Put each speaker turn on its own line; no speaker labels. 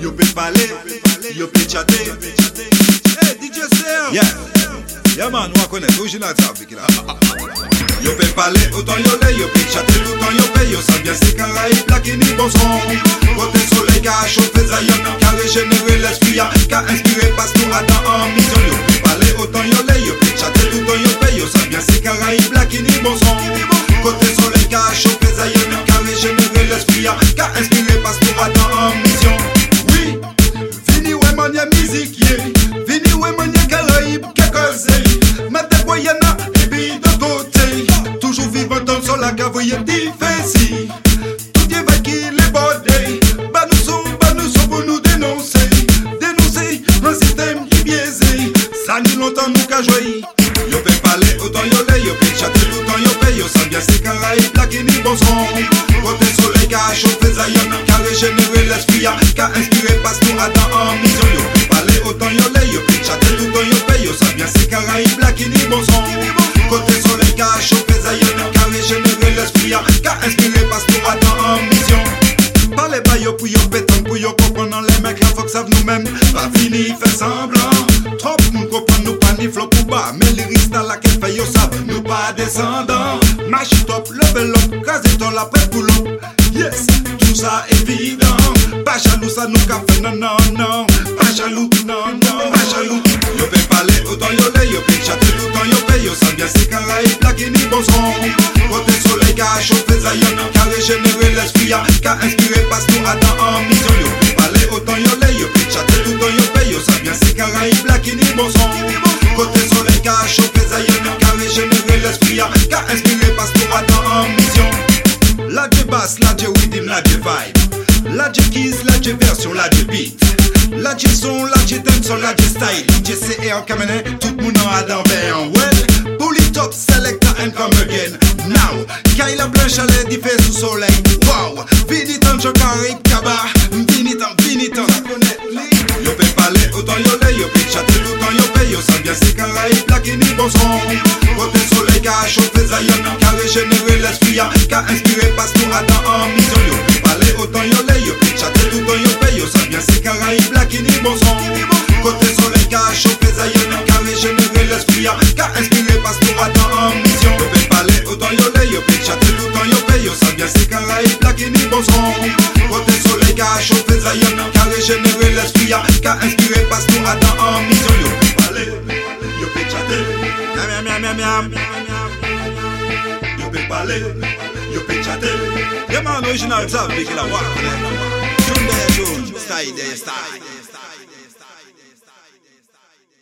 Yo pe pale, yo pe chate Hey DJ Serge
Yeah, yeah man, nou a konet, orijinal trafik la
Yo pe pale, autant yo le, yo pe chate Toutan yo yo bien se Karaib la ki ni bon son Kote soleil ka chauffe Zion Ka regenere l'esprit Ka inspire pastou atan en mission. Yo pe pale, autant yo le, yo pe chate Toutan yo pe, yo bien Karaib la ki ni bon son Kote soleil ka chauffe Zion Ka regenere l'esprit Ka inspire pastou atan en mission Toujours vivant dans sol la cavoye difficile. Tout est va qui les bodés Bah nous sommes, bah nous sommes pour nous dénoncer. Dénoncer un système qui biaisé. Ça ni longtemps nous qu'a joué Yo pe pale, autant yo le, yo pe chate Tout yo pe, yo sa bien c'est Caraïbes La qui ni bon son Côté soleil qu'a chauffé Zion Qu'a régénéré l'esprit Qu'a inspiré pasteur Adam en mission yo pour yo pétan pour yo mecs la savent nous-mêmes Pas fini fait semblant. Trop moun comprend nous pas ni flop ou dans laquelle fait yo pas descendants Mash it up, level up, crasez ton la l'eau. Yes, tout ça évident. Pas jaloux ça nous qu'a fait non non non. Pas jaloux, non non, pas jaloux Yo pe parler autant yo le, yo pe temps yo pe Yo ça bien la ni bon son qu'a chauffé Zion Qu'a régénéré l'esprit Qu'a inspiré pasteur Adam en mission Yo. Parler autant yo le, yo. Chatter tout temps yo pe Yo. Ça bien c'est Caraïbes la qui ni bon son Côté soleil qu'a chauffé Zion Qu'a régénéré l'esprit Qu'a inspiré pasteur Adam en mission La J bass, la J rhythm, la J vibe. La J keys, la J version, la J beat. La J son, la J dancehall, la J style. CE en caméra, tout moun an a dan ben Well, pull it up, and come chalet di fe sou soleil. Wow, vini tan jo karib kaba Vini tan, vini tan, sa konet li Yo pe pale, autant yo le, yo pe chate Toutan yo yo sa bien se Caraïbes La ki ni bon son Kote soleil ka chauffé Zion Ka l'esprit Ka inspiré pasteur Adam en mission. Yo pe pale, autant yo le, yo pe chate Toutan yo pe, yo sa bien se Caraïbes La ki ni bon son Kote soleil ka chauffé Zion Ka régénéré l'esprit Ka inspiré pasteur Adam en mission. Yo se Caraïbes La ki ni bon son Kote soleil ka chauffé Zion Ka régénéré l'esprit Ka inspiré pasteur Adam en mission Yo pe pale, yo pe chate
Miam, miam, miam, miam, miam
Yo pe pale, yo pe chate
Yeah man, orijinal trafik la, wak konet Tune de joun, style de style